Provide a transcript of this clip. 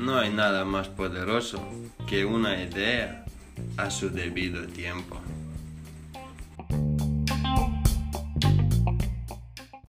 No hay nada más poderoso que una idea a su debido tiempo.